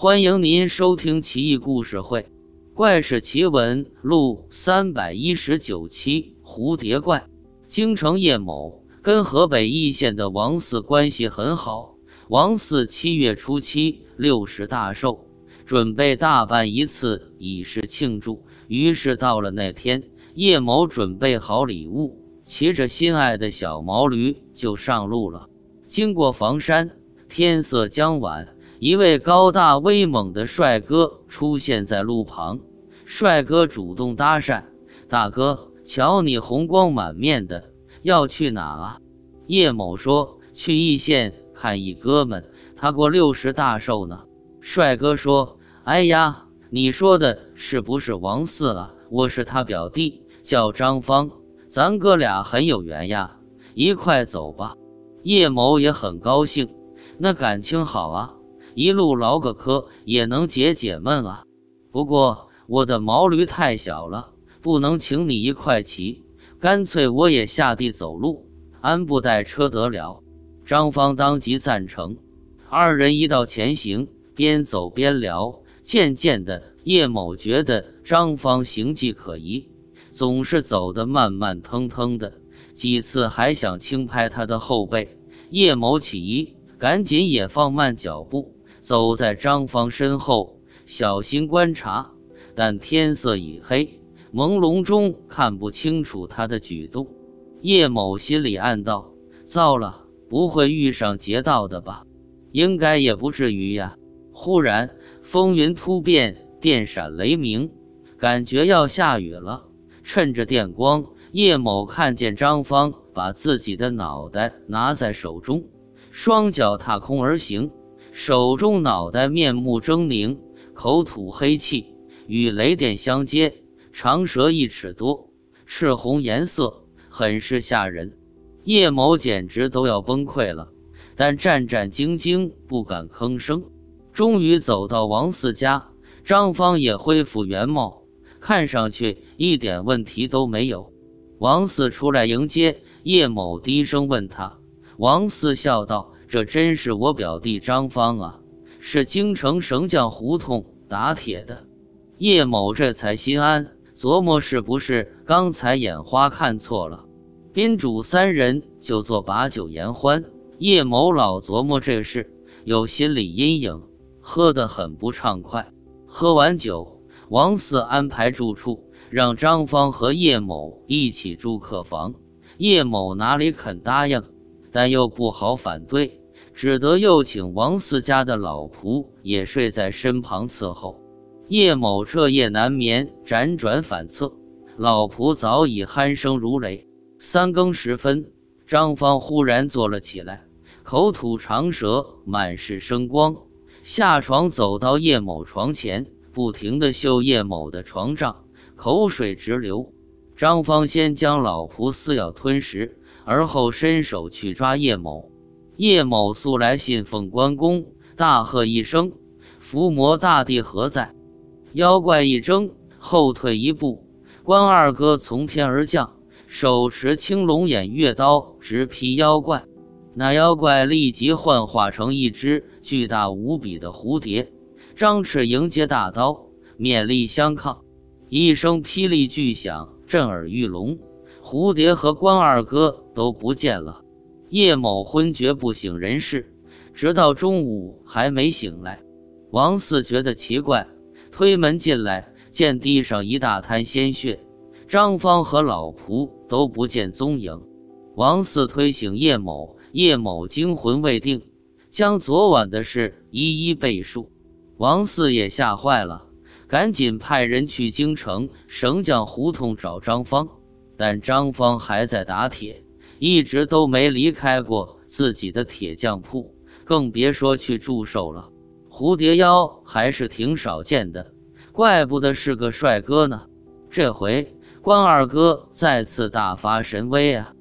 欢迎您收听《奇异故事会·怪事奇闻录》三百一十九期《蝴蝶怪》。京城叶某跟河北易县的王四关系很好。王四七月初七六十大寿，准备大办一次以示庆祝。于是到了那天，叶某准备好礼物，骑着心爱的小毛驴就上路了。经过房山，天色将晚。一位高大威猛的帅哥出现在路旁，帅哥主动搭讪：“大哥，瞧你红光满面的，要去哪啊？”叶某说：“去易县看一哥们，他过六十大寿呢。”帅哥说：“哎呀，你说的是不是王四啊？我是他表弟，叫张芳，咱哥俩很有缘呀，一块走吧。”叶某也很高兴，那感情好啊。一路唠个嗑也能解解闷啊。不过我的毛驴太小了，不能请你一块骑，干脆我也下地走路，安步带车得了。张芳当即赞成。二人一道前行，边走边聊。渐渐的，叶某觉得张芳行迹可疑，总是走得慢慢腾腾的，几次还想轻拍他的后背。叶某起疑，赶紧也放慢脚步。走在张芳身后，小心观察，但天色已黑，朦胧中看不清楚他的举动。叶某心里暗道：“糟了，不会遇上劫道的吧？应该也不至于呀。”忽然，风云突变，电闪雷鸣，感觉要下雨了。趁着电光，叶某看见张芳把自己的脑袋拿在手中，双脚踏空而行。手中脑袋面目狰狞，口吐黑气，与雷电相接，长舌一尺多，赤红颜色，很是吓人。叶某简直都要崩溃了，但战战兢兢，不敢吭声。终于走到王四家，张芳也恢复原貌，看上去一点问题都没有。王四出来迎接叶某，低声问他。王四笑道。这真是我表弟张芳啊，是京城绳匠胡同打铁的。叶某这才心安，琢磨是不是刚才眼花看错了。宾主三人就做把酒言欢，叶某老琢磨这事，有心理阴影，喝得很不畅快。喝完酒，王四安排住处，让张芳和叶某一起住客房。叶某哪里肯答应，但又不好反对。只得又请王四家的老仆也睡在身旁伺候。叶某彻夜难眠，辗转反侧，老仆早已鼾声如雷。三更时分，张芳忽然坐了起来，口吐长舌，满是生光，下床走到叶某床前，不停地嗅叶某的床帐，口水直流。张芳先将老仆撕咬吞食，而后伸手去抓叶某。叶某素来信奉关公，大喝一声：“伏魔大帝何在？”妖怪一怔，后退一步。关二哥从天而降，手持青龙偃月刀，直劈妖怪。那妖怪立即幻化成一只巨大无比的蝴蝶，张翅迎接大刀，勉力相抗。一声霹雳巨响，震耳欲聋，蝴蝶和关二哥都不见了。叶某昏厥不省人事，直到中午还没醒来。王四觉得奇怪，推门进来，见地上一大滩鲜血，张芳和老仆都不见踪影。王四推醒叶某，叶某惊魂未定，将昨晚的事一一背述。王四也吓坏了，赶紧派人去京城绳匠胡同找张芳，但张芳还在打铁。一直都没离开过自己的铁匠铺，更别说去祝寿了。蝴蝶妖还是挺少见的，怪不得是个帅哥呢。这回关二哥再次大发神威啊！